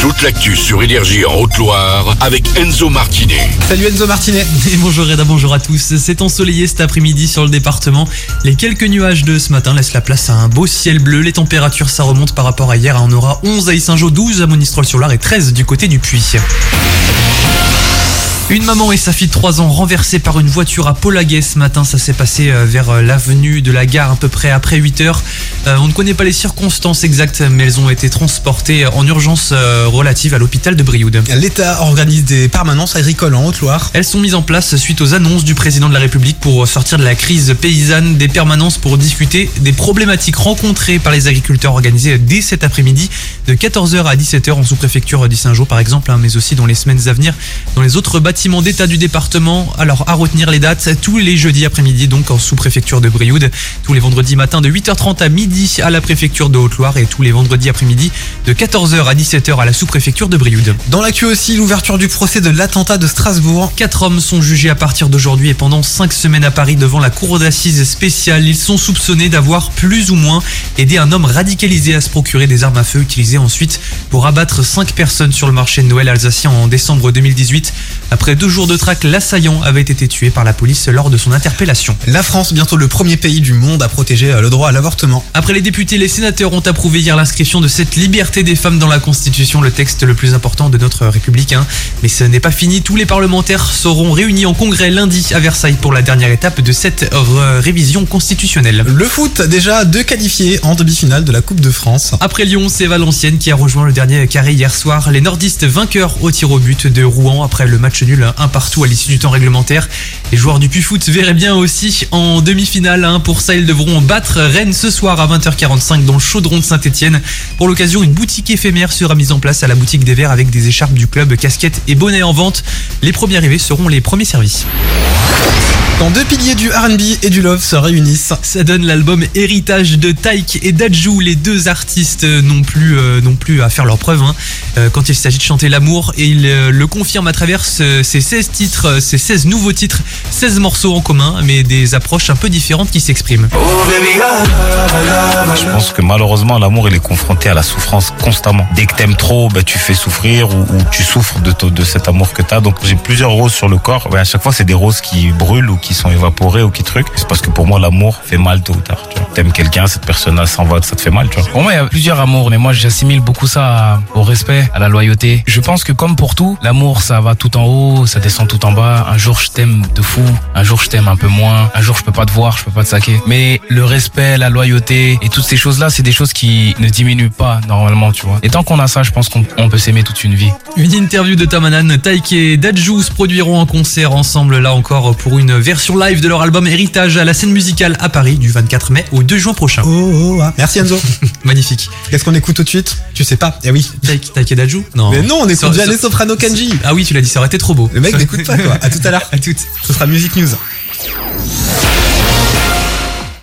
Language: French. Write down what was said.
Toute l'actu sur Énergie en Haute-Loire avec Enzo Martinet. Salut Enzo Martinet. Et bonjour Reda, bonjour à tous. C'est ensoleillé cet après-midi sur le département. Les quelques nuages de ce matin laissent la place à un beau ciel bleu. Les températures, ça remonte par rapport à hier. On aura 11 à Issingeau, 12 à Monistrol-sur-Loire et 13 du côté du Puy. Une maman et sa fille de 3 ans renversées par une voiture à Polaguet ce matin. Ça s'est passé euh, vers euh, l'avenue de la gare à peu près après 8 heures. Euh, on ne connaît pas les circonstances exactes, mais elles ont été transportées en urgence relative à l'hôpital de Brioude. L'État organise des permanences agricoles en Haute-Loire. Elles sont mises en place suite aux annonces du président de la République pour sortir de la crise paysanne. Des permanences pour discuter des problématiques rencontrées par les agriculteurs organisées dès cet après-midi de 14h à 17h en sous-préfecture d'Issingeau par exemple, hein, mais aussi dans les semaines à venir dans les autres bâtiments d'état du département. Alors à retenir les dates, tous les jeudis après-midi donc en sous-préfecture de Brioude, tous les vendredis matin de 8h30 à midi à la préfecture de Haute-Loire et tous les vendredis après-midi de 14h à 17h à la sous-préfecture de Brioude. Dans l'actu aussi, l'ouverture du procès de l'attentat de Strasbourg. Quatre hommes sont jugés à partir d'aujourd'hui et pendant cinq semaines à Paris devant la cour d'assises spéciale. Ils sont soupçonnés d'avoir plus ou moins aidé un homme radicalisé à se procurer des armes à feu utilisées ensuite pour abattre cinq personnes sur le marché de Noël alsacien en décembre 2018. Après deux jours de traque, l'assaillant avait été tué par la police lors de son interpellation. La France, bientôt le premier pays du monde à protéger euh, le droit à l'avortement. Après les députés, les sénateurs ont approuvé hier l'inscription de cette liberté des femmes dans la Constitution, le texte le plus important de notre République. Hein. Mais ce n'est pas fini, tous les parlementaires seront réunis en congrès lundi à Versailles pour la dernière étape de cette révision constitutionnelle. Le foot, déjà deux qualifiés en demi-finale de la Coupe de France. Après Lyon, c'est Valenciennes qui a rejoint le dernier carré hier soir. Les nordistes vainqueurs au tir au but de Rouen après le match nul un partout à l'issue du temps réglementaire. Les joueurs du Puy-Foot verraient bien aussi en demi-finale. Hein. Pour ça, ils devront battre Rennes ce soir à 20h45 dans le chaudron de Saint-Etienne. Pour l'occasion, une boutique éphémère sera mise en place à la boutique des Verts avec des écharpes du club, casquettes et bonnets en vente. Les premiers arrivés seront les premiers services. Quand deux piliers du RB et du love se réunissent, ça donne l'album Héritage de Taïk et Dajou. Les deux artistes n'ont plus, euh, plus à faire leur preuve hein. euh, quand il s'agit de chanter l'amour et ils euh, le confirment à travers ces 16 titres, ces 16 nouveaux titres, 16 morceaux en commun, mais des approches un peu différentes qui s'expriment. Je pense que malheureusement l'amour il est confronté à la souffrance constamment. Dès que t'aimes trop, bah, tu fais souffrir ou, tu souffres de, cet amour que t'as. Donc j'ai plusieurs roses sur le corps. à chaque fois c'est des roses qui brûlent ou qui sont évaporés ou qui truc. C'est parce que pour moi, l'amour fait mal tôt ou tard. Aimes quelqu'un, cette personne-là s'en va, ça te fait mal, tu vois. Pour moi, il y a plusieurs amours, mais moi, j'assimile beaucoup ça au respect, à la loyauté. Je pense que comme pour tout, l'amour, ça va tout en haut, ça descend tout en bas. Un jour, je t'aime de fou. Un jour, je t'aime un peu moins. Un jour, je peux pas te voir, je peux pas te saquer. Mais le respect, la loyauté et toutes ces choses-là, c'est des choses qui ne diminuent pas normalement, tu vois. Et tant qu'on a ça, je pense qu'on peut s'aimer toute une vie. Une interview de Tamanan, Taike et Dajou se produiront en concert ensemble là encore pour une version live de leur album Héritage à la scène musicale à Paris du 24 mai au 2 juin prochain. Oh, oh, oh ah. Merci Enzo. Magnifique. Qu'est-ce qu'on écoute tout de suite? Tu sais pas Eh oui. Taike Dajou Non. Mais non, on écoute déjà les Soprano Kanji. Ah oui, tu l'as dit, ça aurait été trop beau. Le mec n'écoute pas quoi. À tout à l'heure. À toutes. Ce sera Music News.